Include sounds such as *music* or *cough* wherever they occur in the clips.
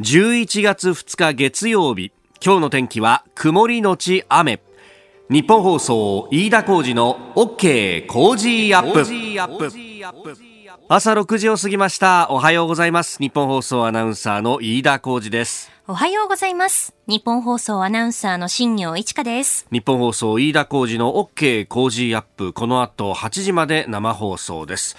11月2日月曜日今日の天気は曇りのち雨。日本放送飯田浩二の OK コージーアップ。朝6時を過ぎました。おはようございます。ニッポン放送アナウンサーの飯田浩司です。おはようございます。ニッポン放送アナウンサーの新行市佳です。日本放送飯田浩二の OK コージーアップ。この後8時まで生放送です、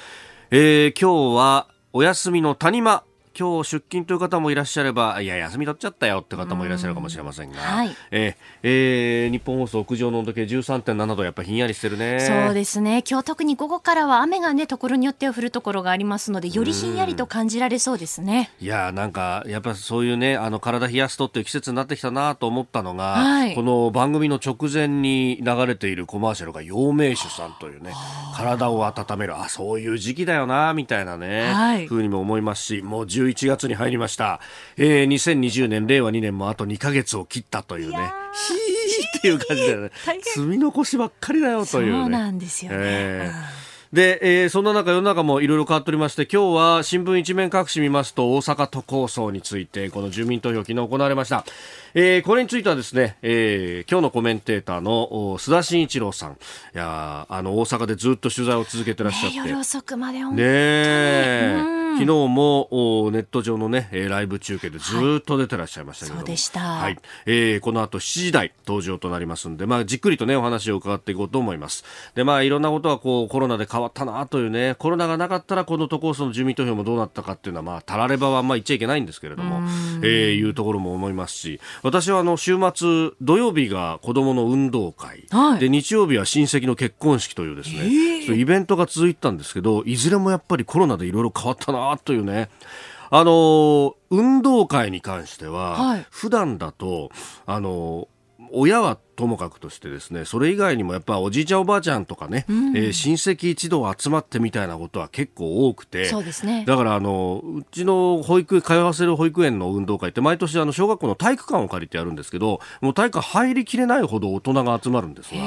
えー、今日はお休みの谷間今日出勤という方もいらっしゃればいや休み取っちゃったよって方もいらっしゃるかもしれませんが、はい、えー、えー、日本放送屋上の温度計13.7度やっぱひんやりしてるね。そうですね。今日特に午後からは雨がねところによっては降るところがありますのでよりひんやりと感じられそうですね。いやなんかやっぱそういうねあの体冷やすとっていう季節になってきたなと思ったのが、はい、この番組の直前に流れているコマーシャルが陽明酒さんというね体を温めるあそういう時期だよなみたいなね、はい、ふうにも思いますしもう11月に入りました、えー、2020年令和2年もあと2か月を切ったというね。ひーっていう感じだよね。*laughs* 積み残しばっかりだよという、ね、そうなんですよね、えー。で、えー、そんな中世の中もいろいろ変わっておりまして今日は新聞一面各紙見ますと大阪都構想についてこの住民投票昨日行われました、えー、これについてはですね、えー、今日のコメンテーターの須田慎一郎さん。いやあの大阪でずっと取材を続けてらっしゃって、ね、夜遅くまで本当に。ね昨日もネット上のねライブ中継でずっと出てらっしゃいましたけど、はい、そうでした、はい。えー、この後7時台登場となりますんで、まあ、じっくりとねお話を伺っていこうと思います。でまあいろんなことはこうコロナで変わったなというねコロナがなかったらこの都構想の住民投票もどうなったかっていうのはまあたらればはま言っちゃいけないんですけれども、えー、いうところも思いますし私はあの週末土曜日が子どもの運動会、はい、で日曜日は親戚の結婚式というですね、えー、イベントが続いたんですけどいずれもやっぱりコロナでいろいろ変わったなというね。あの運動会に関しては、はい、普段だとあの親はともかくとしてですねそれ以外にもやっぱおじいちゃんおばあちゃんとかね、うん、えー、親戚一同集まってみたいなことは結構多くてそうです、ね、だからあのうちの保育通わせる保育園の運動会って毎年あの小学校の体育館を借りてやるんですけどもう体育館入りきれないほど大人が集まるんですが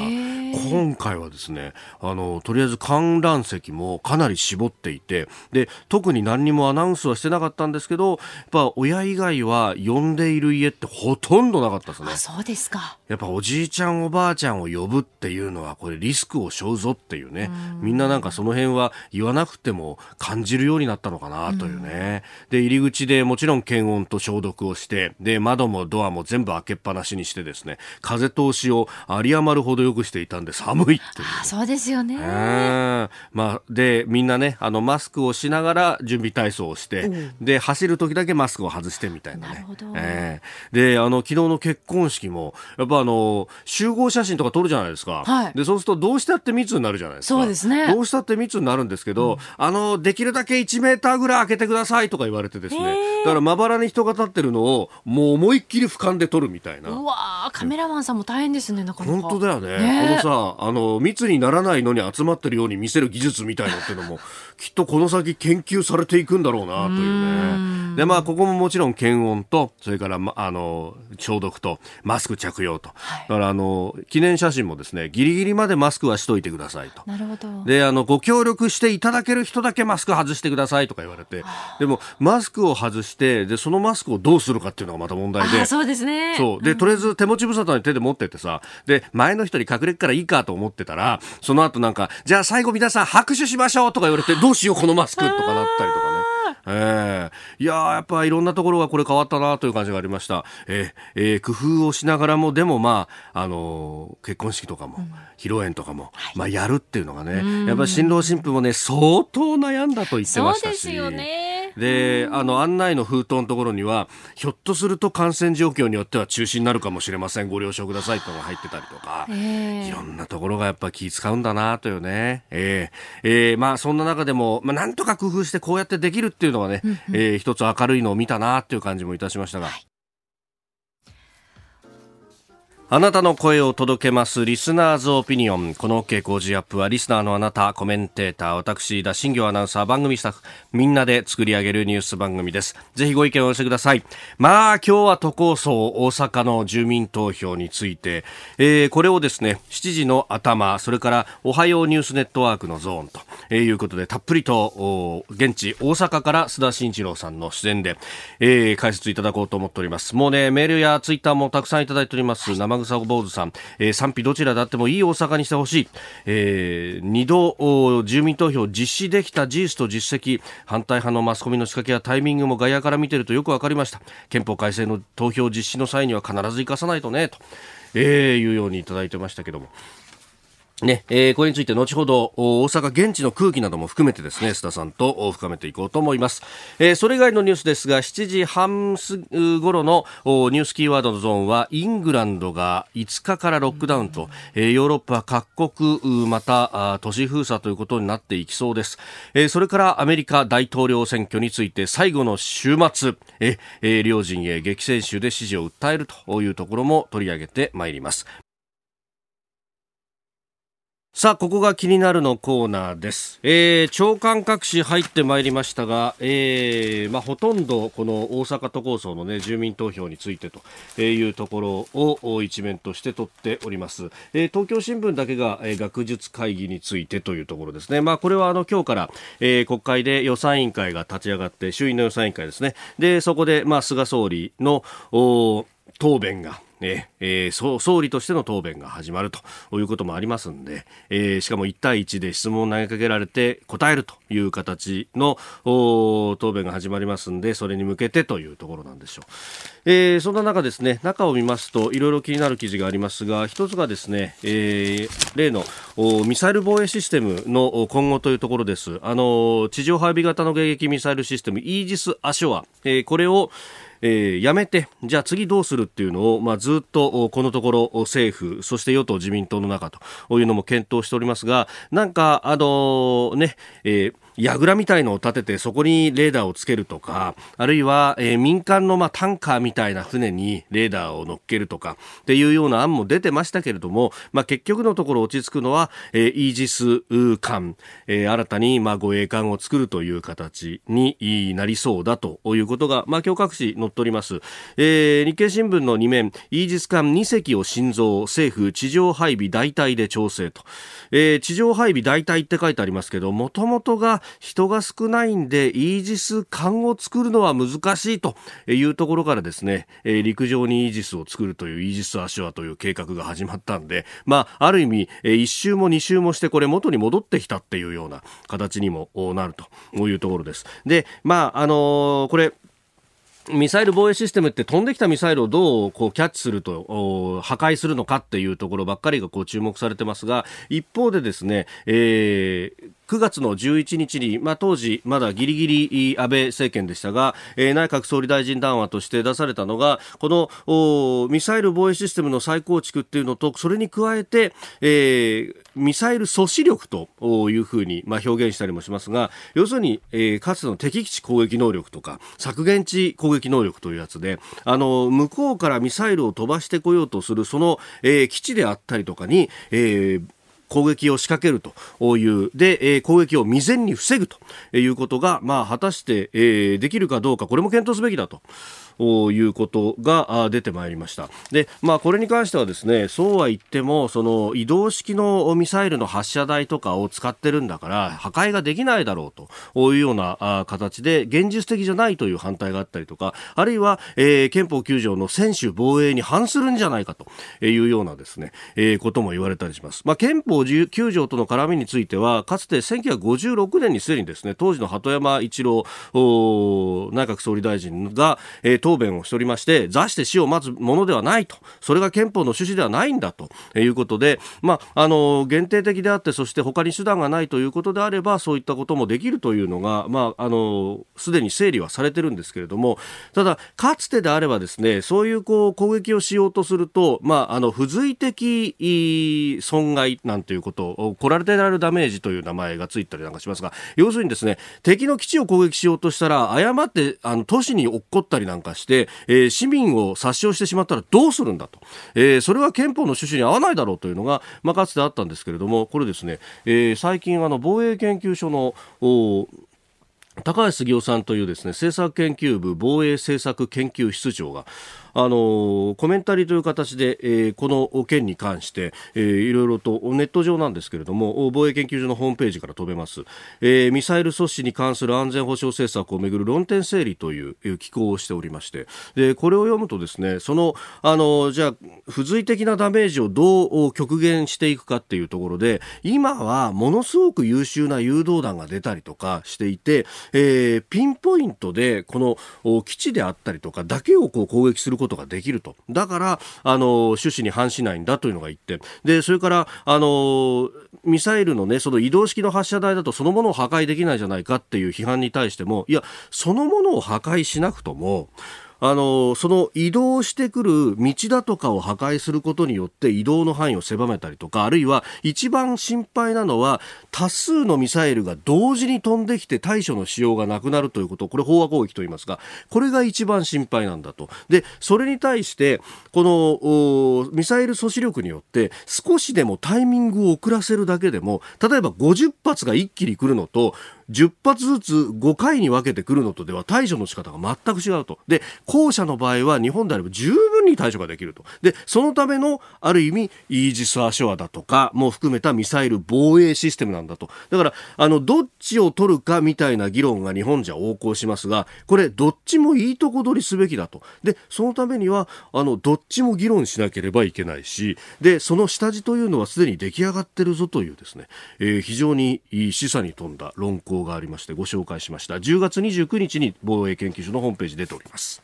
今回はですねあのとりあえず観覧席もかなり絞っていてで特に何にもアナウンスはしてなかったんですけどやっぱ親以外は呼んでいる家ってほとんどなかったですね。そうですか。やっぱおじいちゃんおばあちゃんを呼ぶっていうのはこれリスクを背負うぞっていうね。みんななんかその辺は言わなくても感じるようになったのかなというね。で入り口でもちろん検温と消毒をしてで窓もドアも全部開けっぱなしにしてですね風通しを有り余るほどよくしていたんで寒いっていう。あそうですよね。まあでみんなねあのマスクをしながら準備体操をして、で走る時だけマスクを外してみたいなね。なえー、であの昨日の結婚式もやっぱあの集合写真とか撮るじゃないですか、はい、でそうするとどうしたって密になるじゃないですか。そうですね。どうしたって密になるんですけど、うん、あのできるだけ1メーターぐらい開けてくださいとか言われてですね。だからまばらに人が立ってるのをもう思いっきり俯瞰で撮るみたいな。うわカメラマンさんも大変ですねなかなか。本当だよね、ね、このさあの密にならないのに集まってるように見せる技術みたいのっていうのも *laughs* きっとこの先研究されていくんだろうなというね。でまあここももちろん検温とそれから、ま、あの消毒とマスク着用と、はい、だからあの記念写真もですねギリギリまでマスクはしといてくださいと。なるほど。であのご協力していただける人だけマスク外してくださいとか言われて。でもマスクを外してでそのマスクをどうするかっていうのがまた問題で。そうですね。そう。で、とりあえず手持ち無沙汰に手で持ってってさで前の人に隠れっからいいかと思ってたらその後なんかじゃあ最後皆さん拍手しましょうとか言われてどうしようこのマスクとかなったりとかね *laughs* えー、いややっぱいろんなところがこれ変わったなという感じがありました、えーえー、工夫をしながらもでもまあ、あのー、結婚式とかも、うん、披露宴とかも、はい、まあ、やるっていうのがねやっぱり新郎新婦もね相当悩んだと言ってましたし。そうですよねで、あの、案内の封筒のところには、ひょっとすると感染状況によっては中止になるかもしれません。ご了承くださいとか入ってたりとか、いろんなところがやっぱ気使うんだなというね。えー、えー、まあそんな中でも、まあなんとか工夫してこうやってできるっていうのはね、えー、一つ明るいのを見たなという感じもいたしましたが。はいあなたの声を届けますリスナーズオピニオン。この OK 工事アップはリスナーのあなた、コメンテーター、私、田新行アナウンサー、番組スタッフ、みんなで作り上げるニュース番組です。ぜひご意見をお寄せください。まあ、今日は都構想大阪の住民投票について、えー、これをですね、7時の頭、それからおはようニュースネットワークのゾーンと、えー、いうことで、たっぷりと、現地大阪から須田慎一郎さんの出演で、えー、解説いただこうと思っております。もうね、メールやツイッターもたくさんいただいております。生生草坊主さん、えー、賛否どちらであってもいい大阪にしてほしい、えー、2度住民投票実施できた事実と実績。反対派のマスコミの仕掛けやタイミングも外野から見てるとよく分かりました。憲法改正の投票実施の際には必ず生かさないとね。と、えー、いうようにいただいてましたけども。ね、えー、これについて後ほど大阪現地の空気なども含めてですね須田さんと深めていこうと思います、えー、それ以外のニュースですが7時半頃のニュースキーワードのゾーンはイングランドが5日からロックダウンと、えー、ヨーロッパ各国また都市封鎖ということになっていきそうです、えー、それからアメリカ大統領選挙について最後の週末え、えー、両陣営激戦州で支持を訴えるというところも取り上げてまいります。さあ、ここが気になるのコーナーです。えー、長官各紙入ってまいりましたが、えー、まあ、ほとんどこの大阪都構想のね、住民投票についてというところを一面として取っております。えー、東京新聞だけが、えー、学術会議についてというところですね。まあ、これはあの、今日から、えー、国会で予算委員会が立ち上がって、衆院の予算委員会ですね。で、そこで、まあ、菅総理の、答弁が、ええー、総理としての答弁が始まるということもありますんで、えー、しかも1対1で質問を投げかけられて答えるという形の答弁が始まりますんでそれに向けてというところなんでしょう、えー、そんな中ですね中を見ますといろいろ気になる記事がありますが一つがですね、えー、例のミサイル防衛システムの今後というところです。あの地上配備型の迎撃ミサイルシステムイージス・アショア、えー、これをえー、やめて、じゃあ次どうするっていうのを、まあ、ずっとこのところ政府、そして与党自民党の中というのも検討しておりますが、なんか、あのー、ね、えー櫓みたいのを立ててそこにレーダーをつけるとかあるいは、えー、民間のまあタンカーみたいな船にレーダーを乗っけるとかっていうような案も出てましたけれども、まあ、結局のところ落ち着くのは、えー、イージス艦、えー、新たにまあ護衛艦を作るという形になりそうだということが、まあ、今日各紙載っております、えー、日経新聞の2面イージス艦2隻を心臓政府地上配備代替で調整と、えー、地上配備代替って書いてありますけどもともとが人が少ないんでイージス艦を作るのは難しいというところからですね、陸上にイージスを作るというイージス・アショアという計画が始まったんで、まあ、ある意味、1周も2周もしてこれ元に戻ってきたっていうような形にもなるというところです。で、まあ、あのー、これ、ミサイル防衛システムって飛んできたミサイルをどうこうキャッチすると破壊するのかっていうところばっかりがこう注目されてますが一方でですね、えー、9月の11日に、まあ、当時まだギリギリ安倍政権でしたが、えー、内閣総理大臣談話として出されたのがこのミサイル防衛システムの再構築っていうのとそれに加えて、えー、ミサイル阻止力というふうに、まあ、表現したりもしますが要するに、えー、かつての敵基地攻撃能力とか削減地攻撃能力というやつであの向こうからミサイルを飛ばしてこようとするその、えー、基地であったりとかに、えー、攻撃を仕掛けるという、で、えー、攻撃を未然に防ぐということが、まあ、果たして、えー、できるかどうか、これも検討すべきだと。いうことが出てまいりました。で、まあ、これに関してはですねそうは言ってもその移動式のミサイルの発射台とかを使ってるんだから破壊ができないだろうというような形で現実的じゃないという反対があったりとかあるいは、えー、憲法9条の専守防衛に反するんじゃないかというようなですね、えー、ことも言われたりします、まあ、憲法9条との絡みについてはかつて1956年にすでにですね当時の鳩山一郎内閣総理大臣が、えー答弁をしておりまして座して死を待つものではないと。それが憲法の趣旨ではないんだと。いうことで、まあ、あの限定的であってそして他に手段がないということであればそういったこともできるというのが、まあ、あのすでに整理はされてるんですけれども。ただ、かつてであればですねそういうこう攻撃をしようとすると、まあ、あの付随的損害なんということコラルテラルダメージという名前がついたりなんかしますが要するにですね敵の基地を攻撃しようとしたら誤ってあの都市に落っこったりなんかして、えー、市民を殺傷してしまったらどうするんだと、えー、それは憲法の趣旨に合わないだろうというのが、まあ、かつてあったんですけれどもこれですね、えー、最近あの防衛研究所の高橋杉雄さんというですね政策研究部防衛政策研究室長があのコメンタリーという形で、えー、この件に関して、えー、いろいろとネット上なんですけれども防衛研究所のホームページから飛べます、えー、ミサイル阻止に関する安全保障政策をめぐる論点整理という機構をしておりまして。でこれを読むとですねそのあのじゃあ付随的なダメージをどう極限していくかっていうところで今はものすごく優秀な誘導弾が出たりとかしていて、えー、ピンポイントでこの基地であったりとかだけをこう攻撃することことができると。だから、あの、趣旨に反しないんだというのが一点。で、それから、あの、ミサイルのね、その移動式の発射台だとそのものを破壊できないじゃないかっていう批判に対しても、いや、そのものを破壊しなくとも、あのその移動してくる道だとかを破壊することによって移動の範囲を狭めたりとかあるいは一番心配なのは多数のミサイルが同時に飛んできて対処のしようがなくなるということ。これ飽和攻撃と言いますがこれが一番心配なんだと。でそれに対してこのミサイル阻止力によって少しでもタイミングを遅らせるだけでも例えば50発が一気に来るのと10発ずつ5回に分けてくるのとでは対処の仕方が全く違うと。で、後者の場合は日本であれば十分に対処ができると。で、そのためのある意味イージス・アショアだとかも含めたミサイル防衛システムなんだと。だから、あの、どっちを取るかみたいな議論が日本じゃ横行しますが、これどっちもいいとこ取りすべきだと。で、そのためには、あの、どっちも議論しなければいけないし、で、その下地というのはすでに出来上がってるぞというですね、えー、非常に示唆に富んだ論考がありましてご紹介しました10月29日に防衛研究所のホームページ出ております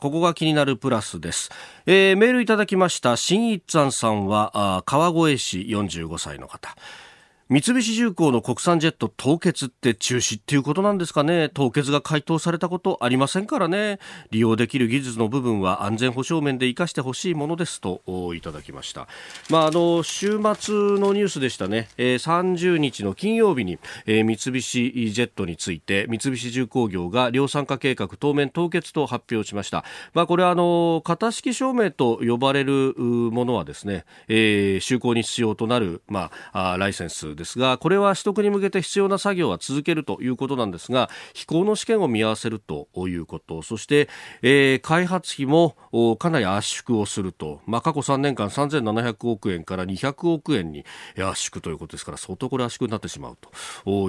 ここが気になるプラスです。えー、メールいただきました、新一さんさんは、川越市45歳の方。三菱重工の国産ジェット凍結って中止っていうことなんですかね。凍結が回答されたことありませんからね。利用できる技術の部分は安全保障面で生かしてほしいものですといただきました。まああの週末のニュースでしたね、えー、30日の金曜日に、えー、三菱ジェットについて三菱重工業が量産化計画当面凍結と発表しました。まあこれはあの型式証明と呼ばれるものはですね、えー、就航に必要となるまあライセンスですがこれは取得に向けて必要な作業は続けるということなんですが飛行の試験を見合わせるということそして、えー、開発費もかなり圧縮をすると、まあ、過去3年間3700億円から200億円に圧縮ということですから相当これ圧縮になってしまうと。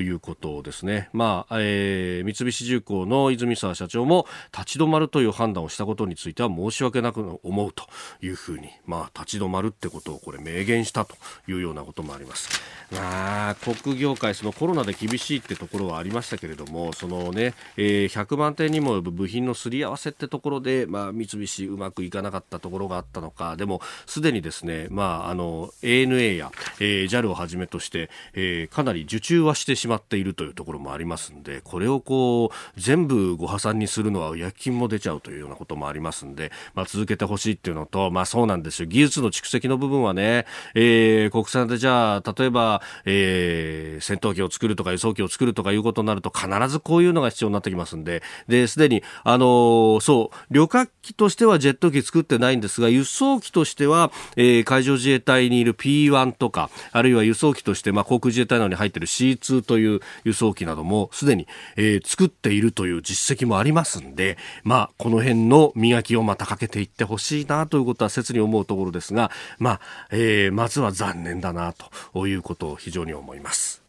いうことですね、まあえー、三菱重工の泉沢社長も立ち止まるという判断をしたことについては申し訳なく思うというふうに、まあ、立ち止まるってことをこれ明言したというようなこともあります。まあ、航空業界、そのコロナで厳しいってところはありましたけれども、そのね、えー、100万点にも及ぶ部品のすり合わせってところで、まあ、三菱うまくいかなかったところがあったのか、でも、すでにですね、まあ、あの、ANA や、えー、JAL をはじめとして、えー、かなり受注はしてしまっているというところもありますんで、これをこう、全部ご破産にするのは薬金も出ちゃうというようなこともありますんで、まあ、続けてほしいっていうのと、まあ、そうなんですよ。技術の蓄積の部分はね、えー、国産でじゃあ、例えば、え戦闘機を作るとか輸送機を作るとかいうことになると必ずこういうのが必要になってきますんで、で、すでに、あのー、そう、旅客機としてはジェット機作ってないんですが、輸送機としては、えー、海上自衛隊にいる P1 とか、あるいは輸送機として、まあ、航空自衛隊などに入っている C2 という輸送機などもすでに、えー、作っているという実績もありますんで、まあ、この辺の磨きをまたかけていってほしいなということは切に思うところですが、まあ、えー、まずは残念だなということを非常に思います。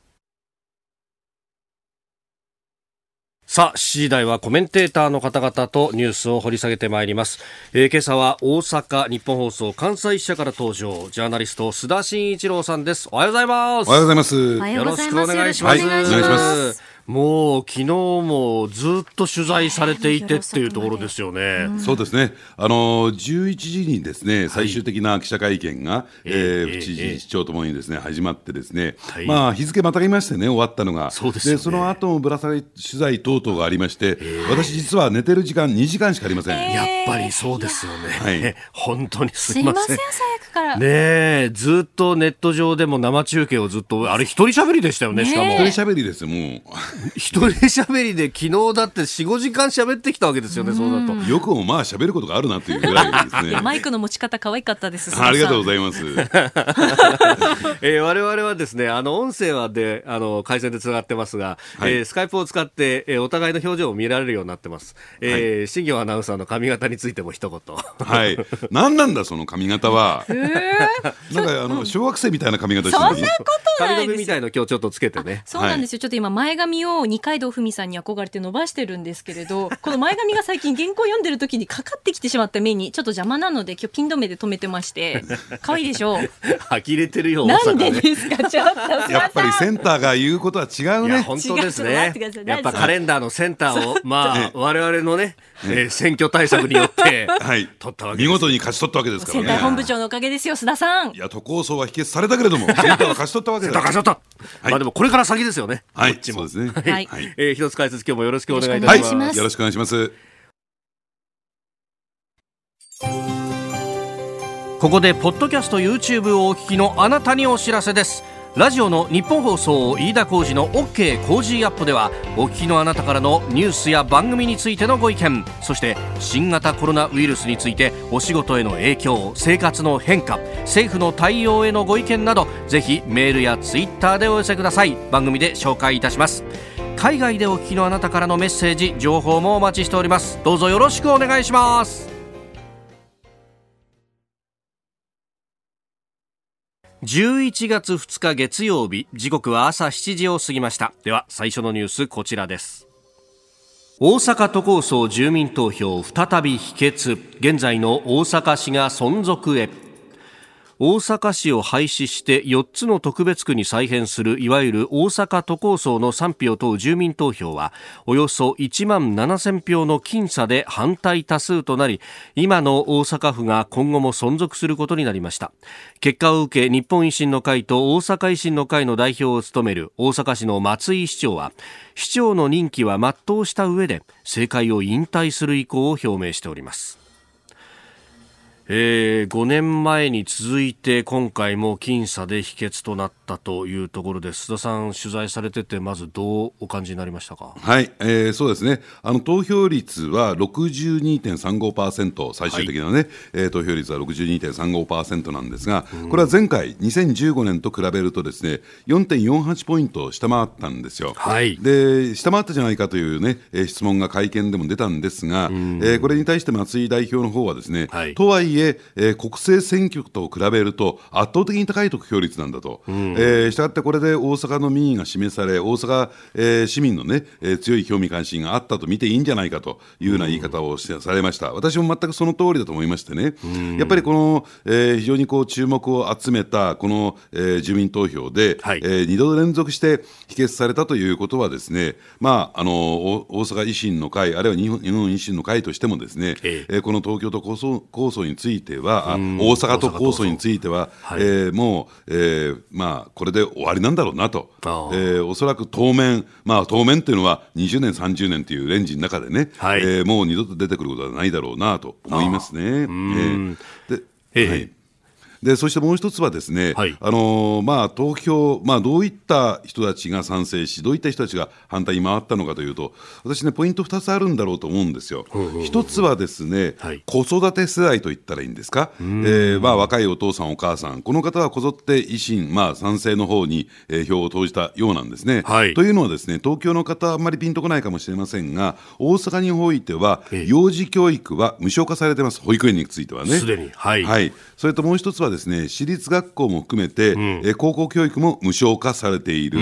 さあ、7時台はコメンテーターの方々とニュースを掘り下げてまいります。えー、今朝は大阪日本放送関西支社から登場、ジャーナリスト須田慎一郎さんです。おはようございます。おはようございます。よろしくお願いします。はい、お願いします。もう昨日もずっと取材されていてっていうところですよね。そうですね。あの11時にですね最終的な記者会見が、えー、府知事、市長ともにですね始まってですね、はい、まあ日付またぎましてね終わったのが、そうです、ね、その後もぶら下げ取材等々がありまして、私実は寝てる時間2時間しかありません。やっぱりそうですよね。はい、本当にすみません。ねずっとネット上でも生中継をずっとあれ一人喋りでしたよね。しかも一人喋りですもう。一人喋りで昨日だって4、5時間喋ってきたわけですよね、そうだと。よくもまあ喋ることがあるなっていうぐらいですね。*laughs* マイクの持ち方可愛かったです。ありがとうございます。*laughs* えー、我々はですね、あの音声はで、あの回線でつながってますが、はい、えー、スカイプを使って、えー、お互いの表情を見られるようになってます。えー、はい、新業アナウンサーの髪型についても一言。はい。何なんだその髪型は？*laughs* えー、なんかあの小学生みたいな髪型してる。そんなことない髪留めみたいの今日ちょっとつけてね。そうなんですよ。ちょっと今前髪を二階堂ふみさんに憧れて伸ばしてるんですけれど、*laughs* この前髪が最近原稿読んでる時にかかってきてしまった目にちょっと邪魔なので今日ピン止めで止めてまして、*laughs* 可愛いでしょ？う。呆れてるよ。なんでですか。*laughs* ちょっと。やっぱりセンターが言うことは違うね。本当ですね。やっぱカレンダーのセンターをまあ我々のね、えー、選挙対策によってはい取ったわけ見事に勝ち取ったわけですからね。センター本部長のおかげですよ須田さん。いや都構想は否決されたけれどもセンターは勝ち取ったわけです。勝ち取った。まあでもこれから先ですよね。はい。そうですね。はい。えー、一つ解説今日もよろしくお願いいたします。よろしくお願いします。ここでポッドキャスト YouTube をお聞きのあなたにお知らせですラジオのニッポン放送飯田浩司の OK Cozy up ではお聞きのあなたからのニュースや番組についてのご意見そして新型コロナウイルスについてお仕事への影響生活の変化政府の対応へのご意見などぜひメールやツイッターでお寄せください。番組で紹介いたします。海外でお聞きのあなたからのメッセージ情報もお待ちしております。どうぞよろしくお願いします。11月2日月曜日時刻は朝7時を過ぎました。では最初のニュースこちらです。大阪都構想住民投票再び否決。現在の大阪市が存続へ。大阪市を廃止して4つの特別区に再編するいわゆる大阪都構想の賛否を問う住民投票はおよそ1万7000票の僅差で反対多数となり今の大阪府が今後も存続することになりました。結果を受け日本維新の会と大阪維新の会の代表を務める大阪市の松井市長は市長の任期は全うした上で政界を引退する意向を表明しております。えー、5年前に続いて今回も僅差で否決となったというところです須田さん、取材されててまずどうお感じになりましたか、はいえー、そうですね。あの投票率は62.35%最終的なね、はい、えー、投票率は62.35%なんですが、これは前回2015年と比べるとですね4.48ポイント下回ったんですよ、はい、で下回ったじゃないかというね、えー、質問が会見でも出たんですが、えー、これに対して松井代表の方はですね、はい、とはいええー、国政選挙と比べると圧倒的に高い得票率なんだと、うん、えー、したがってこれで大阪の民意が示され、大阪、えー、市民のね、えー、強い興味関心があったと見ていいんじゃないかというような言い方をされました、私も全くその通りだと思いましてね、うん、やっぱりこの、えー、非常にこう注目を集めたこの、えー、住民投票で、はい、えー、2度連続して否決されたということはですね、まあ、あの大阪維新の会、あるいは日本日本維新の会としてもですね、えー、この東京都構想構想については、大阪都構想については、はい、えー、もう、えーまあ、これで終わりなんだろうなと、えー、おそらく当面、まあ、当面っていうのは20年、30年というレンジの中でね、はい、えー、もう二度と出てくることはないだろうなと思いますね。えー、で、えー、はいでそしてもう一つはですね、はい、あのまあ、投票、まあ、どういった人たちが賛成し、どういった人たちが反対に回ったのかというと、私ね、ポイント2つあるんだろうと思うんですよ。一つはですね、はい、子育て世代と言ったらいいんですか、えーまあ、若いお父さん、お母さん、この方はこぞって維新、まあ、賛成の方に、えー、票を投じたようなんですね。はい、というのはですね、東京の方、あんまりピンとこないかもしれませんが、大阪においては、幼児教育は無償化されてます、保育園についてはね。すでに、はい、はい、それともう一つはですね私立学校も含めて、うん、え高校教育も無償化されている、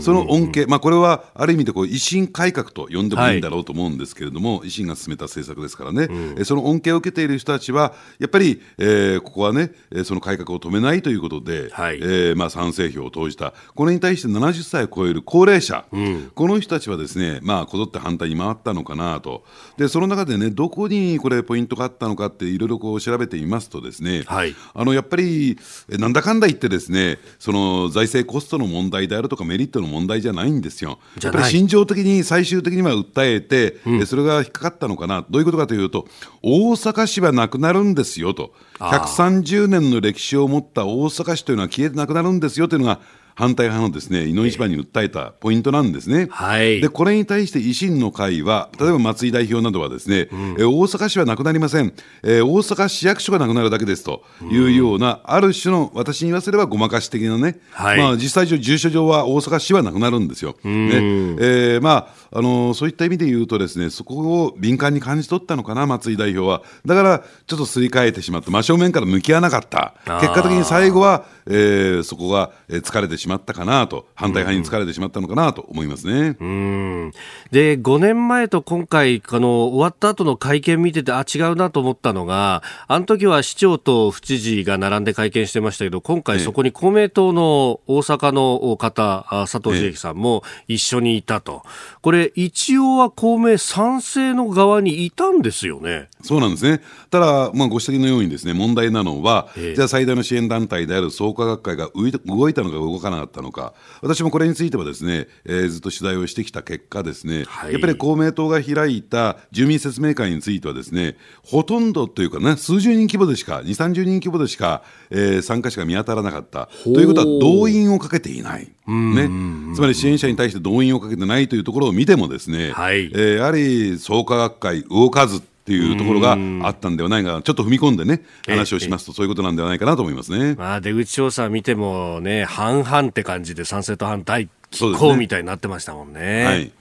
その恩恵、まあ、これはある意味でこう維新改革と呼んでもいいんだろうと思うんですけれども、はい、維新が進めた政策ですからね、うん、その恩恵を受けている人たちは、やっぱり、えー、ここはね、その改革を止めないということで、はい、えー、まあ、賛成票を投じた、これに対して70歳を超える高齢者、うん、この人たちはですね、まあ、こぞって反対に回ったのかなと、でその中でね、どこにこれ、ポイントがあったのかって、いろいろこう調べてみますとですね、はい、あのやっぱり、なんだかんだ言ってですね、その財政コストの問題であるとか、メリットの問題じゃないんですよ。やっぱり心情的に最終的には訴えて、うん、それが引っかかったのかな、どういうことかというと、大阪市はなくなるんですよと、130年の歴史を持った大阪市というのは消えてなくなるんですよというのが、反対派のですね、井の一番に訴えたポイントなんですね。はい、で、これに対して維新の会は、例えば松井代表などはですね、うん、え大阪市はなくなりません、えー、大阪市役所がなくなるだけですというような、うん、ある種の、私に言わせればごまかし的なね、はい、まあ実際上、住所上は大阪市はなくなるんですよ。うん、ね。えー、まあ、あのそういった意味で言うとですね、そこを敏感に感じ取ったのかな、松井代表は。だから、ちょっとすり替えてしまって、真正面から向き合わなかった。結果的に最後は、えー、そこが疲れてしまったかなと、反対派に疲れてしまったのかなと思いますね。うんで5年前と今回あの、終わった後の会見見てて、あ違うなと思ったのが、あの時は市長と府知事が並んで会見してましたけど、今回、そこに公明党の大阪の方、佐藤茂樹さんも一緒にいたと、これ、一応は公明賛成の側にいたんですよね。そうなんですね。ただ、まあ、ご指摘のようにですね、問題なのは、ええ、じゃあ最大の支援団体である創価学会が動いたのか動かなかったのか、私もこれについてはですね、えー、ずっと取材をしてきた結果ですね、はい、やっぱり公明党が開いた住民説明会についてはですね、ほとんどというかね、数十人規模でしか、2、30人規模でしか、えー、参加者が見当たらなかった。ということは、動員をかけていない。ね、つまり支援者に対して動員をかけてないというところを見てもですね、はい、えー、やはり創価学会動かずっていうところがあったんではないかちょっと踏み込んでね、話をしますと、そういうことなんではないかなと思いますね。まあ、出口調査見てもね、半々って感じで、賛成と反対、拮抗みたいになってましたもんね。はい。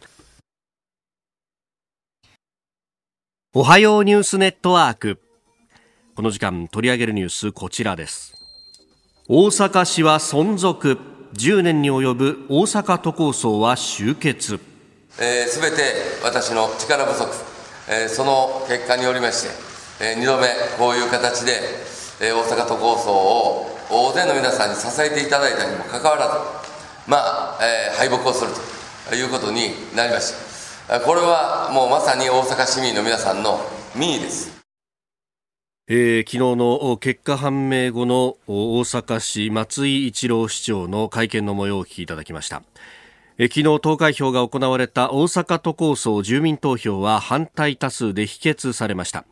おはようニュースネットワーク。この時間取り上げるニュース、こちらです。大阪市は存続。10年に及ぶ大阪都構想は終結。す、えー、べ、て私の力不足。えその結果によりまして、え2度目こういう形で、え大阪都構想を大勢の皆さんに支えていただいたにもかかわらずまあ、え敗北をするということになりましたこれはもうまさに大阪市民の皆さんの民意ですえー、昨日の結果判明後の大阪市松井一郎市長の会見の模様をお聞きいただきました。昨日投開票が行われた大阪都構想住民投票は反対多数で否決されました。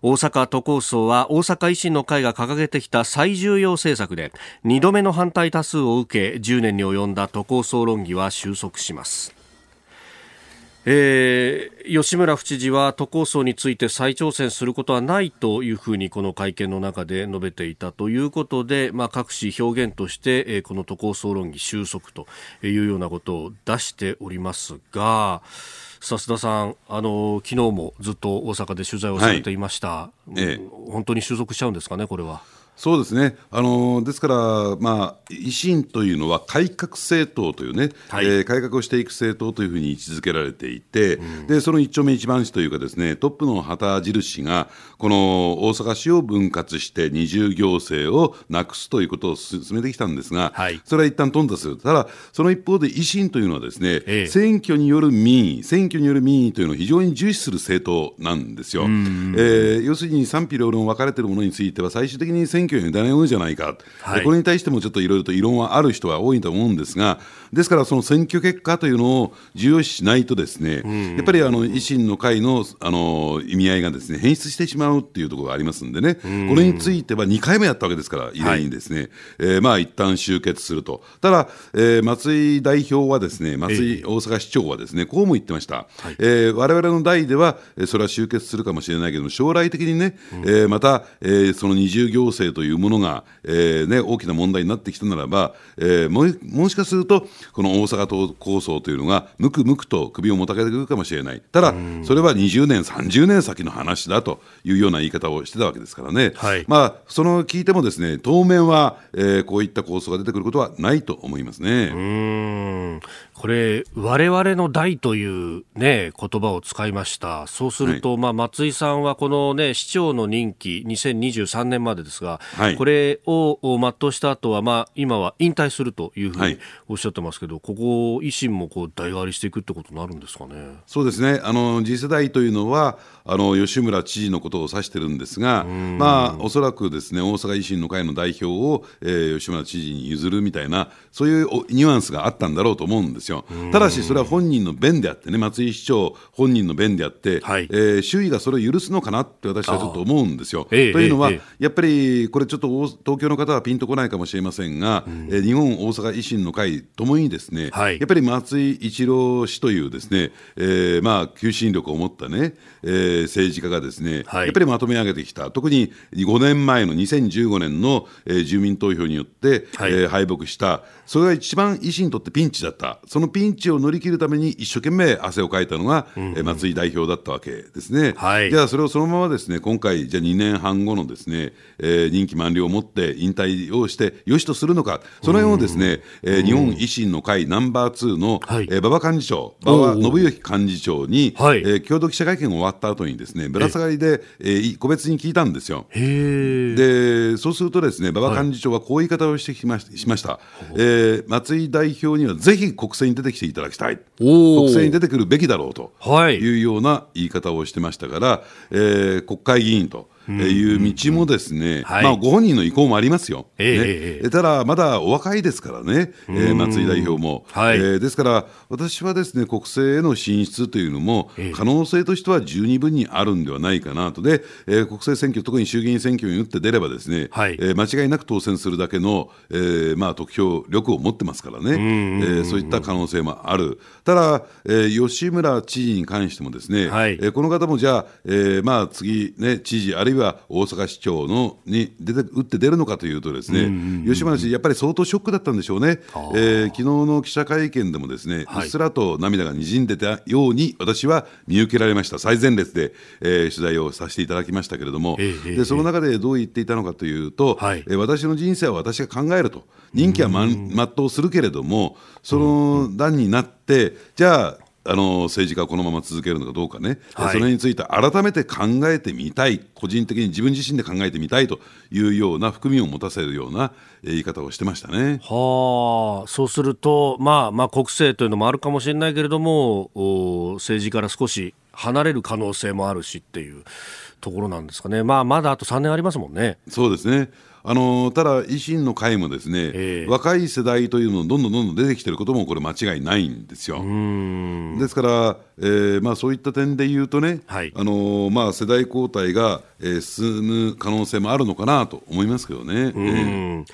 大阪都構想は大阪維新の会が掲げてきた最重要政策で2度目の反対多数を受け10年に及んだ都構想論議は収束します。えー、吉村府知事は都構想について再挑戦することはないというふうにこの会見の中で述べていたということで、まあ、各紙表現として、えー、この都構想論議収束というようなことを出しておりますが須田さん、あの昨日もずっと大阪で取材をされていました、はい、ええ、本当に収束しちゃうんですかね、これは。そうですね、あのですから、まあ、維新というのは改革政党というね、はい、えー、改革をしていく政党というふうに位置づけられていて、うん、でその一丁目一番地というか、ですねトップの旗印が、この大阪市を分割して、二重行政をなくすということを進めてきたんですが、はい、それは一旦頓挫する、ただ、その一方で維新というのは、ですね、ええ、選挙による民意、選挙による民意というのを非常に重視する政党なんですよ。えー、要するに賛否両論分かれているものについては、最終的に選挙に委ねようじゃないか、はい、これに対してもちょっといろいろと異論はある人は多いと思うんですが、ですからその選挙結果というのを重要視しないと、ですね、うん、やっぱりあの維新の会のあの意味合いがですね変質してしまうっていうところがありますんでね、うん、これについては2回もやったわけですから、異例にですね、はい、えー、まあ一旦終結すると、ただ、えー、松井代表はですね、松井大阪市長はですね、こうも言ってました、はい。えー、我々の代では、それは終結するかもしれないけど、将来的にね、うん、えー、また、えー、その二重行政というものが、えーね、大きな問題になってきたならば、えー、ももしかすると、この大阪都構想というのが、むくむくと首をもたげてくるかもしれない、ただ、それは20年、30年先の話だというような言い方をしてたわけですからね、はい、まあ、その聞いてもですね、当面は、えー、こういった構想が出てくることはないと思いますね。うん。これ、われわれの代という、ね、言葉を使いました、そうすると、はい、まあ、松井さんはこの、ね、市長の任期、2023年までですが、はい、これを全うした後は、まあ、今は引退するというふうにおっしゃってますけど、はい、ここ、維新もこう代替わりしていくってことになるんですかね？そうですね、あの次世代というのは、あの吉村知事のことを指してるんですが、まあ、おそらくですね大阪維新の会の代表を、えー、吉村知事に譲るみたいな、そういうニュアンスがあったんだろうと思うんですよ。ただし、それは本人の弁であってね、松井市長本人の弁であって、はい、えー、周囲がそれを許すのかなって私はちょっと思うんですよ。というのは、やっぱりこれ、ちょっと東京の方はピンとこないかもしれませんが、えー、日本大阪維新の会ともにですね、はい、やっぱり松井一郎氏というですね、えー、まあ求心力を持ったね、えー、政治家がですね、はい、やっぱりまとめ上げてきた、特に5年前の2015年の、えー、住民投票によって、はい、えー、敗北した、それが一番維新にとってピンチだった、そのピンチを乗り切るために一生懸命汗をかいたのが、うん、えー、松井代表だったわけですね。はい、じゃあ、それをそのままですね今回、じゃあ2年半後のですね、えー、任期満了をもって引退をして、よしとするのか、その辺をですね、うん、えー、日本維新の会ナンバー2の、はい、えー、馬場幹事長、馬場信之幹事長に、はい、えー、共同記者会見が終わった後にですね、ぶら下がりで、えー、個別に聞いたんですよ。で、そうするとですね、馬場幹事長はこういう言い方をしてきまししました、はい、えー、松井代表にはぜひ国政に出てきていただきたい、国政に出てくるべきだろうというような言い方をしてましたから、えー、国会議員と。いう道もですね、はい、まあ、ご本人の意向もありますよ、えー、ね、ただ、まだお若いですからね、えー、松井代表も、はい、えー、ですから、私はですね国政への進出というのも、可能性としては十二分にあるんではないかなと、で、えー、国政選挙、特に衆議院選挙に打って出れば、ですね、はい、えー、間違いなく当選するだけの、えーまあ、得票力を持ってますからね、えー、そういった可能性もある、ただ、えー、吉村知事に関しても、ですね、はい、えー、この方もじゃあ、えーまあ、次、ね、知事、あるいはは大阪市長のに出て打って出るのかというと、ですね、吉村氏、やっぱり相当ショックだったんでしょうね、えー、昨日の記者会見でも、ですね、はい、うっすらと涙がにじんでたように、私は見受けられました、最前列で、えー、取材をさせていただきましたけれども、でその中でどう言っていたのかというと、はい、えー、私の人生は私が考えると、任期は全うするけれども、その段になって、じゃあ、あの政治家をこのまま続けるのかどうかね、はい、それについて改めて考えてみたい、個人的に自分自身で考えてみたいというような含みを持たせるような言い方をしてましたね。はあ。そうすると、まあまあ、国政というのもあるかもしれないけれども、政治から少し離れる可能性もあるしっていうところなんですかね、まあ、まだあと3年ありますもんね。そうですねあのただ、維新の会もですね、えー、若い世代というのどんどんどんどん出てきてることもこれ間違いないんですよ。ですから、えーまあ、そういった点で言うとね、はい、あのまあ、世代交代が、えー、進む可能性もあるのかなと思いますけどね。えー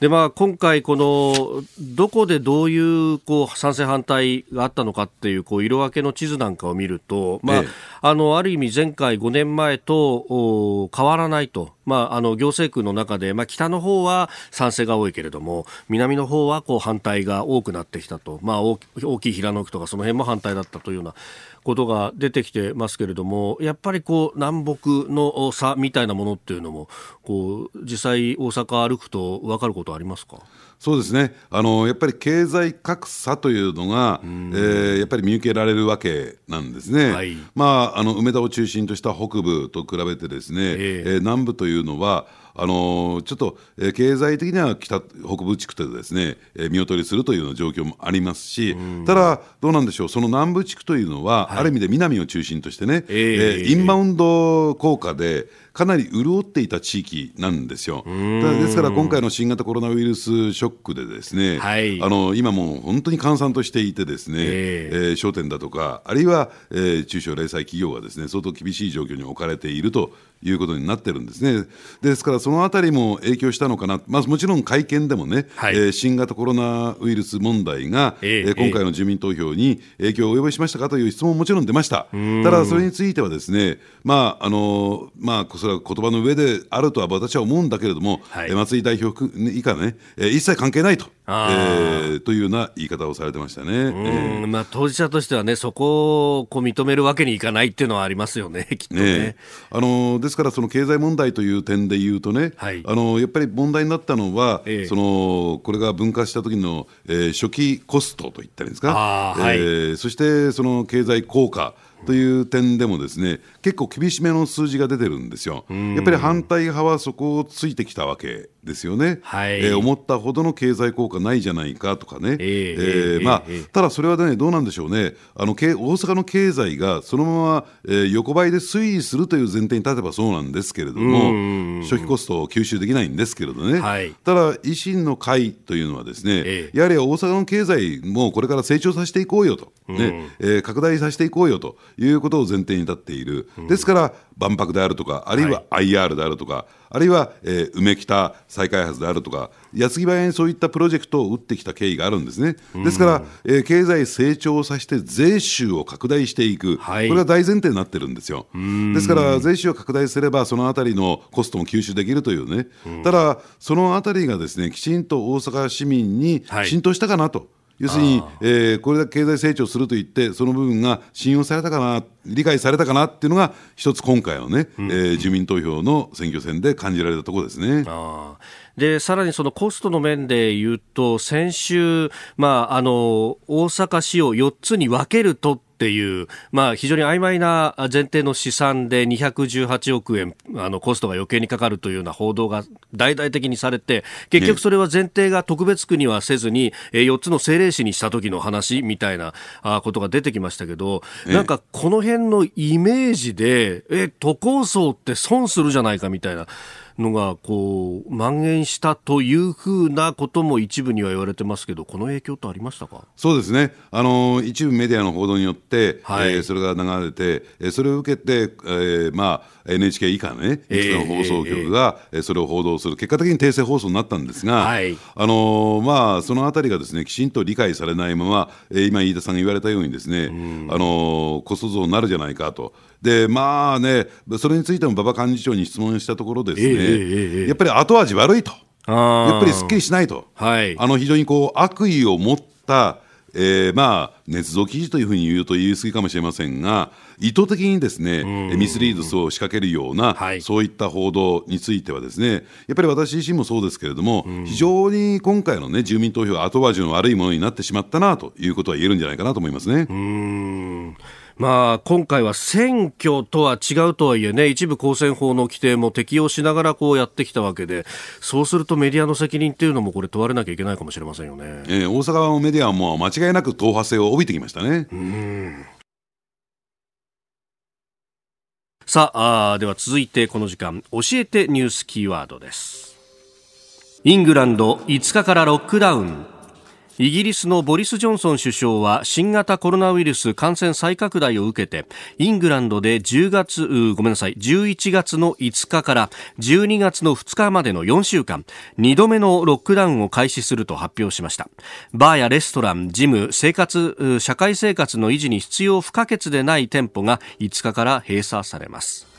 でまあ、今回、このどこでどういうこう賛成、反対があったのかっていうこう色分けの地図なんかを見ると、まあ、ええ、あのある意味、前回5年前と変わらないと、まあ、あの行政区の中で、まあ、北の方は賛成が多いけれども、南の方はこは反対が多くなってきたと、まあ、大きい平野区とか、その辺も反対だったというような。ことが出てきてますけれども、やっぱりこう南北の差みたいなものっていうのも、こう実際、大阪歩くと分かることありますか？そうですね。あのやっぱり経済格差というのが、えー、やっぱり見受けられるわけなんですね、はい、まあ、あの梅田を中心とした北部と比べてですね、えー、えー、南部というのはあのちょっと、えー、経済的には北北部地区でですね、えー、見劣りするというような状況もありますし、ただ、どうなんでしょう、その南部地区というのは、はい、ある意味で南を中心としてね、えー、えー、インバウンド効果で、かなり潤っていた地域なんですよ。ですから今回の新型コロナウイルスショックでですね、はい、あの今もう本当に閑散としていてですね、えー、えー、商店だとかあるいは、えー、中小零細企業がですね相当厳しい状況に置かれているということになってるんですね。ですからそのあたりも影響したのかな、まあ、もちろん会見でもね、はい、えー、新型コロナウイルス問題が、えー、今回の住民投票に影響を及ぼしましたかという質問ももちろん出ました。ただそれについてはですね、まああのまあそれは言葉の上であるとは私は思うんだけれども、はい、松井代表以下ね、えー、一切関係ないと。えー、というような言い方をされてましたね、えー、まあ、当事者としてはね、そこをこう認めるわけにいかないっていうのはありますよね、きっとね。ねあのですから、その経済問題という点で言うとね、はい、あのやっぱり問題になったのは、えー、そのこれが分化した時の、えー、初期コストといったらいいんですか、はい、えー、そしてその経済効果。という点でもですね結構厳しめの数字が出てるんですよ。やっぱり反対派はそこをついてきたわけですよね。はい、えー、思ったほどの経済効果ないじゃないかとかね。えー、えー、まあ、ただそれはねどうなんでしょうね。あの大阪の経済がそのまま、えー、横ばいで推移するという前提に立てばそうなんですけれども、初期コストを吸収できないんですけれどね。はい、ただ維新の会というのはですね、えー、やはり大阪の経済もこれから成長させていこうよと、ね、えー、拡大させていこうよということを前提に立っている、ですから万博であるとか、あるいは IR であるとか、はい、あるいは、えー、梅北再開発であるとか、矢継ぎ早にそういったプロジェクトを打ってきた経緯があるんですね。ですから、えー、経済成長させて税収を拡大していく、はい、これが大前提になってるんですよ。ですから、税収を拡大すれば、そのあたりのコストも吸収できるというね、ただ、そのあたりがですねきちんと大阪市民に浸透したかなと。はい要するに、えー、これだけ経済成長すると言って、その部分が信用されたかな、理解されたかなっていうのが、一つ今回のね、うん、えー、住民投票の選挙戦で感じられたところですね。でさらにそのコストの面で言うと、先週、まあ、あの大阪市を4つに分けるとっていう、まあ、非常に曖昧な前提の試算で218億円あのコストが余計にかかるというような報道が大々的にされて結局それは前提が特別区にはせずに、え4つの政令市にした時の話みたいなことが出てきましたけど、なんかこの辺のイメージでえ都構想って損するじゃないかみたいな。のがこう蔓延したというふうなことも一部には言われてますけど、この影響ってありましたか？そうですね、あの一部メディアの報道によって、はい、えー、それが流れて、えー、それを受けて、えーまあ、NHK 以下のね、いくつかの放送局が、えー、それを報道する、結果的に訂正放送になったんですが、はい、あのまあ、そのあたりがですねきちんと理解されないまま、えー、今、飯田さんが言われたように、ですね、あのコスト増になるじゃないかと。でまあね、それについても馬場幹事長に質問したところですね、えー、やっぱり後味悪いと、やっぱりすっきりしないと、はい、あの非常にこう悪意を持った、えー、まあ、捏造記事というふうに言うと言い過ぎかもしれませんが、意図的にですね、ミスリードスを仕掛けるような、はい、そういった報道についてはですね、やっぱり私自身もそうですけれども、非常に今回のね、住民投票、後味の悪いものになってしまったなということは言えるんじゃないかなと思いますね。うんまあ、今回は選挙とは違うとはいえね、一部公選法の規定も適用しながらこうやってきたわけで、そうするとメディアの責任っていうのもこれ問われなきゃいけないかもしれませんよね。えー、大阪のメディアも間違いなく党派性を帯びてきましたね。うんさああでは続いてこの時間教えてニュースキーワードですイングランド5日からロックダウンイギリスのボリス・ジョンソン首相は新型コロナウイルス感染再拡大を受けてイングランドで10月ごめんなさい11月の5日から12月の2日までの4週間2度目のロックダウンを開始すると発表しました。バーやレストランジム生活社会生活の維持に必要不可欠でない店舗が5日から閉鎖されます。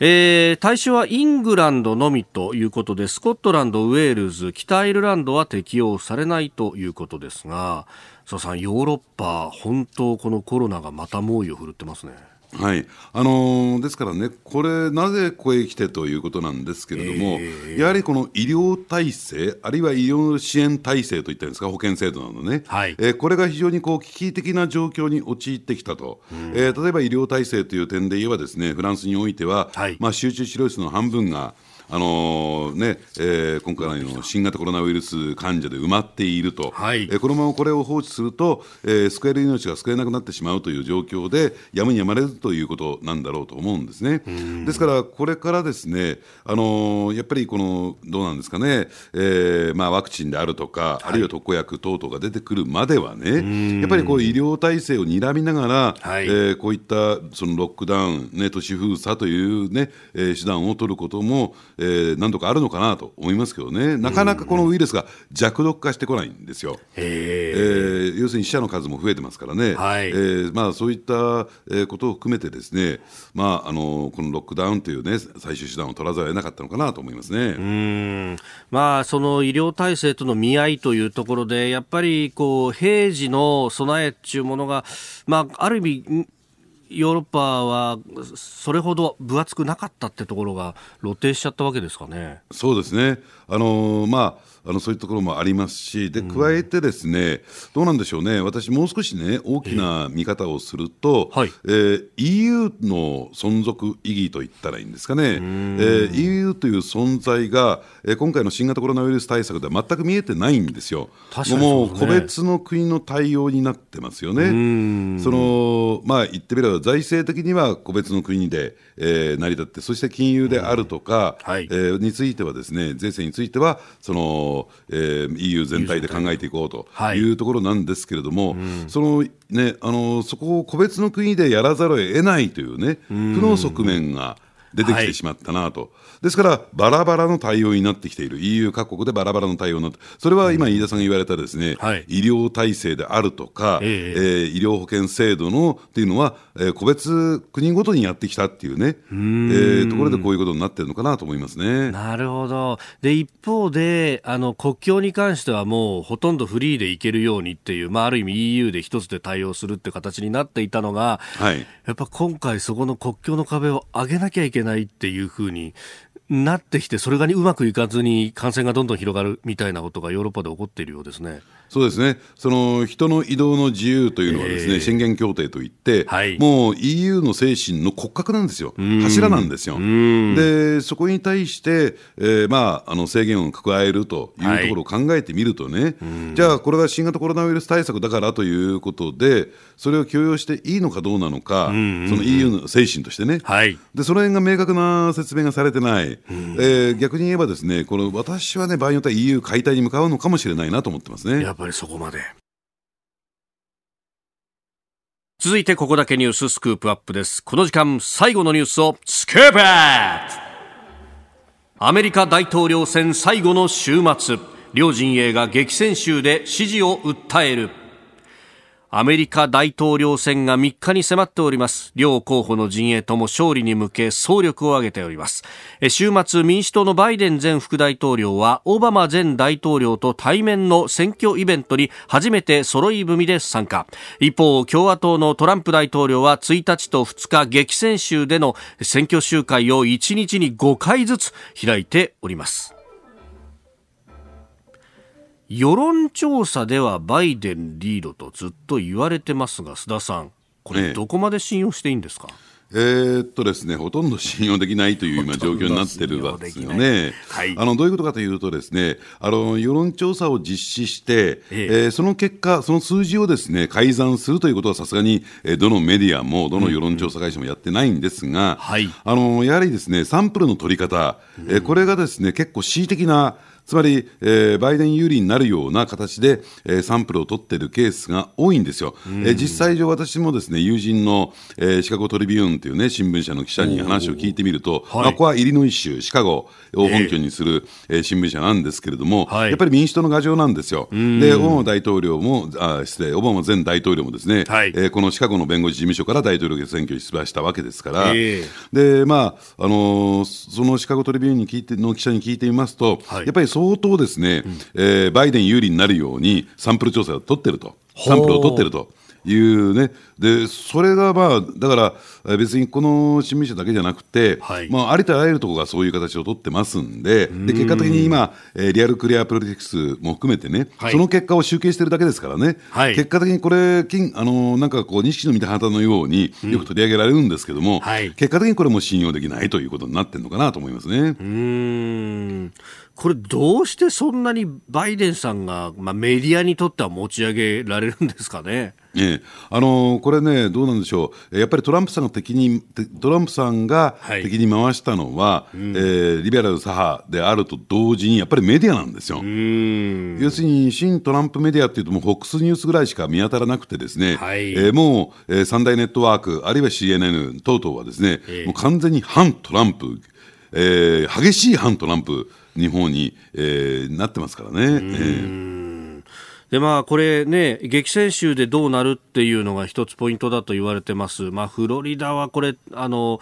えー、対象はイングランドのみということでスコットランド、ウェールズ北アイルランドは適用されないということですが佐さん、ヨーロッパ本当このコロナがまた猛威を振るってますね。はい。あのー、ですからね、これ、なぜここへ来てということなんですけれども、えー、やはりこの医療体制、あるいは医療支援体制といったんですか、保険制度などね、はい、えー、これが非常にこう危機的な状況に陥ってきたと、うん、えー、例えば医療体制という点で言えば、ですねフランスにおいては、はい、まあ、集中治療室の半分が、あのー、ねえー、今回の新型コロナウイルス患者で埋まっていると、はい、えー、このままこれを放置すると、えー、救える命が救えなくなってしまうという状況で、やむにやまれずということなんだろうと思うんですね。ですから、これからですね、あのー、やっぱりこのどうなんですかね、えーまあ、ワクチンであるとか、はい、あるいは特効薬等々が出てくるまではね、やっぱりこう医療体制を睨みながら、はい、えー、こういったそのロックダウン、ね、都市封鎖というね、えー、手段を取ることも、ええー、何度かあるのかなと思いますけどね、なかなかこのウイルスが弱毒化してこないんですよ。えー、要するに死者の数も増えてますからね、はい、えー、まあ、そういったことを含めて、ですね、まあ、あのこのロックダウンという、ね、最終手段を取らざるを得なかったのかなと思いますね。うん。まあ、その医療体制との見合いというところで、やっぱりこう平時の備えっていうものが、まあ、ある意味、ヨーロッパはそれほど分厚くなかったってところが露呈しちゃったわけですかね。そうですねあのまああのそういうところもありますし、で加えてですね、どうなんでしょうね、私、もう少しね、大きな見方をすると、えーはいえー、EU の存続意義といったらいいんですかね、えー、EU という存在が、えー、今回の新型コロナウイルス対策では全く見えてないんですよ。ね、もう個別の国の対応になってますよね。そのまあ言ってみれば財政的には個別の国で、えー、成り立って、そして金融であるとか、はい、えー、についてはですね、税制についてはそのえー、EU 全体で考えていこうとい。うところなんですけれども、はいうん、そのね、あのそこを個別の国でやらざるを得ないというね、負の側面が出てきてしまったなと。はいですから、バラバラの対応になってきている、EU 各国でバラバラの対応になって、それは今、飯田さんが言われたですね、はい、医療体制であるとか、えー、えー、医療保険制度のっていうのは、えー、個別国ごとにやってきたっていうね、えー、ところでこういうことになってるのかなと思いますね。なるほど。で、一方で、あの、国境に関してはもうほとんどフリーで行けるようにっていう、まあ、ある意味 EU で一つで対応するって形になっていたのが、はい、やっぱ今回そこの国境の壁を上げなきゃいけないないっていうふうになってきて、それがうまくいかずに感染がどんどん広がるみたいなことがヨーロッパで起こっているようですね。そうですね、その人の移動の自由というのはですね、えー、宣言協定といって、はい、もう EU の精神の骨格なんですよ、柱なんですよ。で、そこに対して、えーまあ、あの制限を加えるというところを考えてみるとね、はい、じゃあ、これが新型コロナウイルス対策だからということで、それを許容していいのかどうなのか、その EU の精神としてね、はい、でその辺が明確な説明がされてない、えー、逆に言えば、ですねこの私はね、場合によっては EU 解体に向かうのかもしれないなと思ってますね。ぱりそこまで。続いてここだけニューススクープアップです。この時間最後のニュースをスクープアップアメリカ大統領選最後の週末、両陣営が激戦州で支持を訴える。アメリカ大統領選が3日に迫っております。両候補の陣営とも勝利に向け総力を挙げております。週末、民主党のバイデン前副大統領は、オバマ前大統領と対面の選挙イベントに初めて揃い踏みで参加。一方、共和党のトランプ大統領は1日と2日激戦州での選挙集会を1日に5回ずつ開いております。世論調査ではバイデンリードとずっと言われてますが、須田さん、これ、どこまで信用していいんですか？えー、っとですね、ほとんど信用できないという今状況になってるわけですよね。はい、あのどういうことかというとですね、あの世論調査を実施して、ええ。えー、その結果、その数字をですね改ざんするということはさすがに、えー、どのメディアもどの世論調査会社もやってないんですが、うんうん、あのやはりですねサンプルの取り方、えー、これがですね結構恣意的なつまり、えー、バイデン有利になるような形で、えー、サンプルを取っているケースが多いんですよ。えー、実際上、私もですね友人の、えー、シカゴトリビューンという、ね、新聞社の記者に話を聞いてみると、はい、まあ、ここはイリノイ州、シカゴを本拠にする、えー、新聞社なんですけれども、はい、やっぱり民主党の牙城なんですよ。で、オバマ大統領も、あ失礼、オバマ前大統領もですね、はい、えー、このシカゴの弁護士事務所から大統領選挙に出馬したわけですから、えー、で、まあ、あのー、そのシカゴトリビューンに聞いての記者に聞いてみますと、やっぱり相当ですね、うん、えー、バイデン有利になるようにサンプル調査を取ってると、サンプルを取ってると。いうね、でそれがまあ、だから別にこの新聞社だけじゃなくて、はい、まあ、ありとあらゆるところがそういう形を取ってますんで、で結果的に今、えー、リアルクリアプロジェクスも含めてね、はい、その結果を集計してるだけですからね、はい、結果的にこれ、金あのなんかこう、錦の見た旗のようによく取り上げられるんですけども、うん、結果的にこれも信用できないということになってるのかなと思いますね。うんこれ、どうしてそんなにバイデンさんが、まあ、メディアにとっては持ち上げられるんですかね？ええ、あのー、これね、どうなんでしょう、やっぱりトランプさんが敵に、トランプさんが敵に回したのは、はいうん、えー、リベラル左派であると同時に、やっぱりメディアなんですよ。要するに、新トランプメディアっていうと、もう FOX ニュースぐらいしか見当たらなくてですね、はい、えー、もう、えー、三大ネットワーク、あるいは CNN 等々はですね、えー、もう完全に反トランプ、えー、激しい反トランプ日本に、えー、なってますからね。えーでまあ、これね、激戦州でどうなるっていうのが一つポイントだと言われてます。まあ、フロリダはこれ、あの、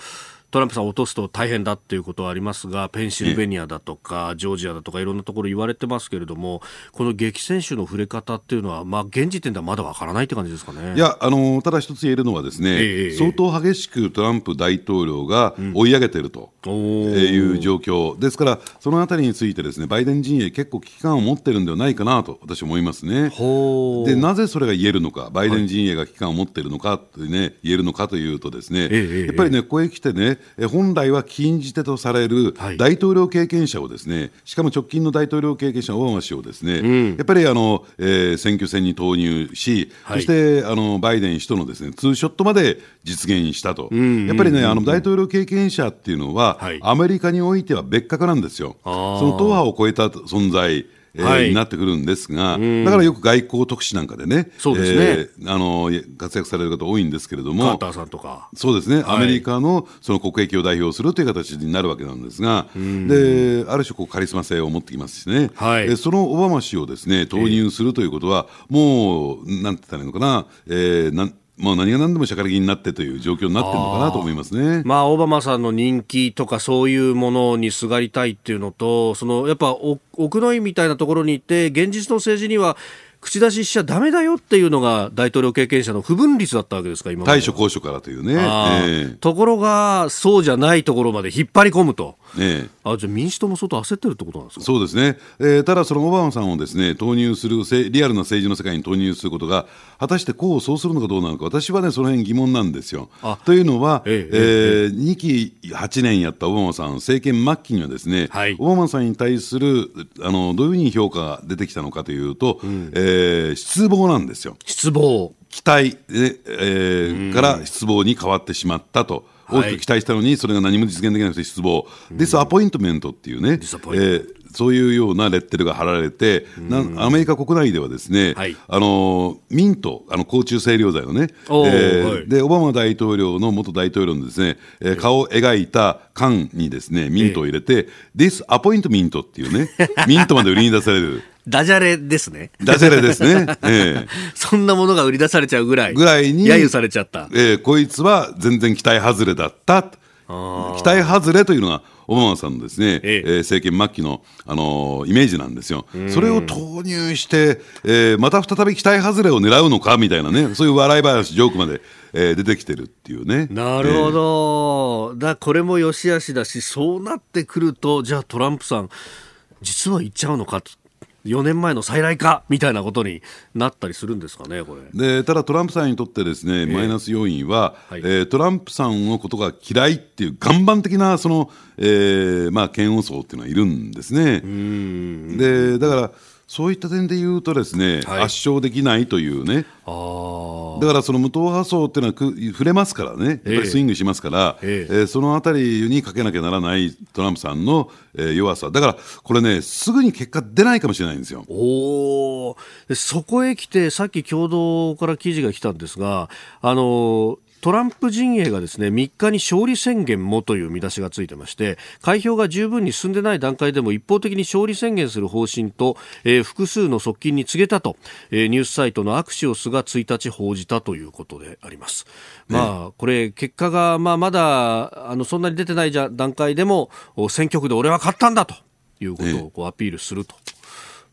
トランプさんを落とすと大変だっていうことはありますが、ペンシルベニアだとか、ジョージアだとか、いろんなところ言われてますけれども、この激戦州の触れ方っていうのは、まあ、現時点ではまだわからないって感じですかね。いや、あのただ一つ言えるのはですね、えー、相当激しくトランプ大統領が追い上げてると、いう状況。ですから、そのあたりについてですね、バイデン陣営結構危機感を持ってるんではないかなと私は思いますね。で、なぜそれが言えるのか、バイデン陣営が危機感を持ってるのかってね、言えるのかというとですね、えー、やっぱりね、ここへ来てね、本来は禁じ手とされる大統領経験者をですね、しかも直近の大統領経験者、オバマ氏をですね、うん、やっぱりあの、えー、選挙戦に投入し、はい、そしてあのバイデン氏とのですねツーショットまで実現したと、やっぱりね、あの大統領経験者っていうのは、はい、アメリカにおいては別格なんですよ。その党派を超えた存在えーはい、になってくるんですが、だからよく外交特使なんかでね、そうですね、えー、あの活躍される方多いんですけれども、カーターさんとか。そうですね、はい、アメリカのその国益を代表するという形になるわけなんですが、である種こう、カリスマ性を持ってきますしね、はい、そのオバマ氏をですね投入するということは、もう、なんて言ったらいいのかな、えー、なんもう何が何でもしゃかり気になってという状況になってるのかなと思いますね。まあ、オバマさんの人気とかそういうものにすがりたいっていうのと、そのやっぱ奥の院みたいなところに行って、現実の政治には口出ししちゃだめだよっていうのが大統領経験者の不分率だったわけですか、今対処高所からというね、えー、ところが、そうじゃないところまで引っ張り込むと、えー、あじゃあ民主党も相当焦ってるってことなんですか？そうですね、えー、ただ、そのオバマさんをですね投入する、リアルな政治の世界に投入することが、果たして功を奏するのかどうなのか、私はね、その辺疑問なんですよ。というのは、えええー、2期8年やったオバマさん、政権末期にはですね、はい、オバマさんに対するあのどういうふうに評価が出てきたのかというと、うん、えー、失望なんですよ。失望。期待で、えー、から失望に変わってしまったと。大きく期待したのに、それが何も実現できなくて失望、ディスアポイントメントっていうね、えー、そういうようなレッテルが貼られて、アメリカ国内ではですね、はい、あのミント、あの甲虫清涼剤のね、えーはい、でオバマ大統領の元大統領のですね、えー、顔を描いた缶にですねミントを入れて、ディスアポイントミントっていうね、*laughs* ミントまで売りに出される。ダジャレですね。ダジャレですね。*laughs* ええ、そんなものが売り出されちゃうぐらい。ぐらいに。揶揄されちゃった。ええ、こいつは全然期待外れだった。期待外れというのが、オバマさんのですね、ええ政権末期の、あのー、イメージなんですよ。それを投入して、えー、また再び期待外れを狙うのかみたいなね、そういう笑い話、ジョークまで、えー、出てきてるっていうね。なるほど。えー、だこれも良し悪しだし、そうなってくると、じゃあトランプさん、実は言っちゃうのか4年前の再来かみたいなことになったりするんですかね、これ。でただ、トランプさんにとってですね、えー、マイナス要因は、はい、えー、トランプさんのことが嫌いっていう岩盤的なその、えーまあ、嫌悪層っていうのはいるんですね。でだからそういった点で言うとですね、はい、圧勝できないというね、だからその無党派層っていうのはく触れますからね、やっぱりスイングしますから、えー、えー、そのあたりにかけなきゃならないトランプさんの、えー、弱さ、だからこれね、すぐに結果出ないかもしれないんですよ。おそこへ来て、さっき共同から記事が来たんですが、あのトランプ陣営がですね3日に勝利宣言もという見出しがついてまして開票が十分に進んでない段階でも一方的に勝利宣言する方針と、えー、複数の側近に告げたと、えー、ニュースサイトのアクシオスが1日報じたということであります。まあ、これ結果が、まあ、まだあのそんなに出てないじゃ段階でも選挙区で俺は勝ったんだということをこうアピールすると。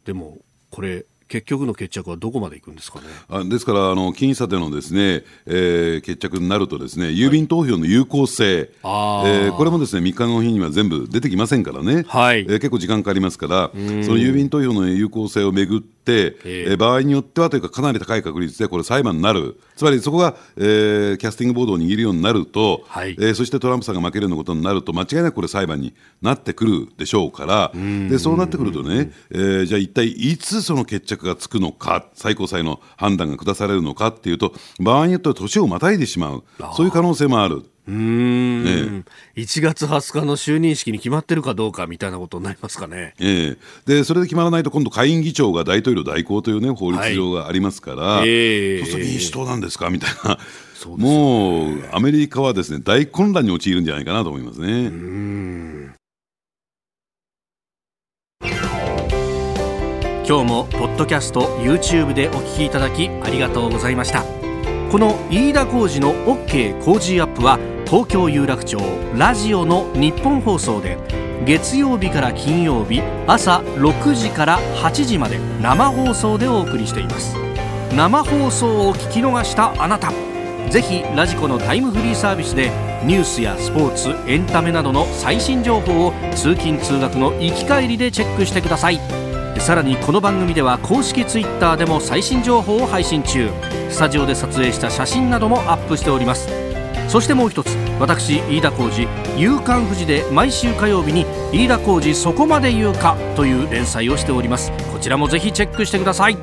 でもこれ結局の決着はどこまでいくんですかね。あですからあの、僅差でのですね、えー、決着になると、ですね郵便投票の有効性、はい、えー、これもですね3日の日には全部出てきませんからね、はい、えー、結構時間かかりますから、その郵便投票の有効性をめぐって、え。ー、場合によってはというか、かなり高い確率でこれ、裁判になる、つまりそこが、えー、キャスティングボードを握るようになると、はい、えー、そしてトランプさんが負けるようなことになると、間違いなくこれ、裁判になってくるでしょうから、でそうなってくるとね、えー、じゃあ一体いつその決着がつくのか。最高裁の判断が下されるのかっていうと、場合によっては年をまたいでしまう、そういう可能性もある。うん、ええ、1月20日の就任式に決まってるかどうかみたいなことになりますかね、ええ、でそれで決まらないと、今度、下院議長が大統領代行という、ね、法律上がありますから、はい、え。ー、そうすると民主党なんですか？みたいな、うね、もうアメリカはですね大混乱に陥るんじゃないかなと思いますね。うん。今日もポッドキャスト YouTube でお聞きいただきありがとうございました。この飯田浩二の OK 工事アップは東京有楽町ラジオの日本放送で月曜日から金曜日朝6時から8時まで生放送でお送りしています。生放送を聞き逃したあなたぜひラジコのタイムフリーサービスでニュースやスポーツエンタメなどの最新情報を通勤通学の行き帰りでチェックしてください。さらにこの番組では公式 Twitter でも最新情報を配信中。スタジオで撮影した写真などもアップしております。そしてもう一つ私飯田浩司「夕刊富士」で毎週火曜日に「飯田浩次そこまで言うか」という連載をしております。こちらもぜひチェックしてください。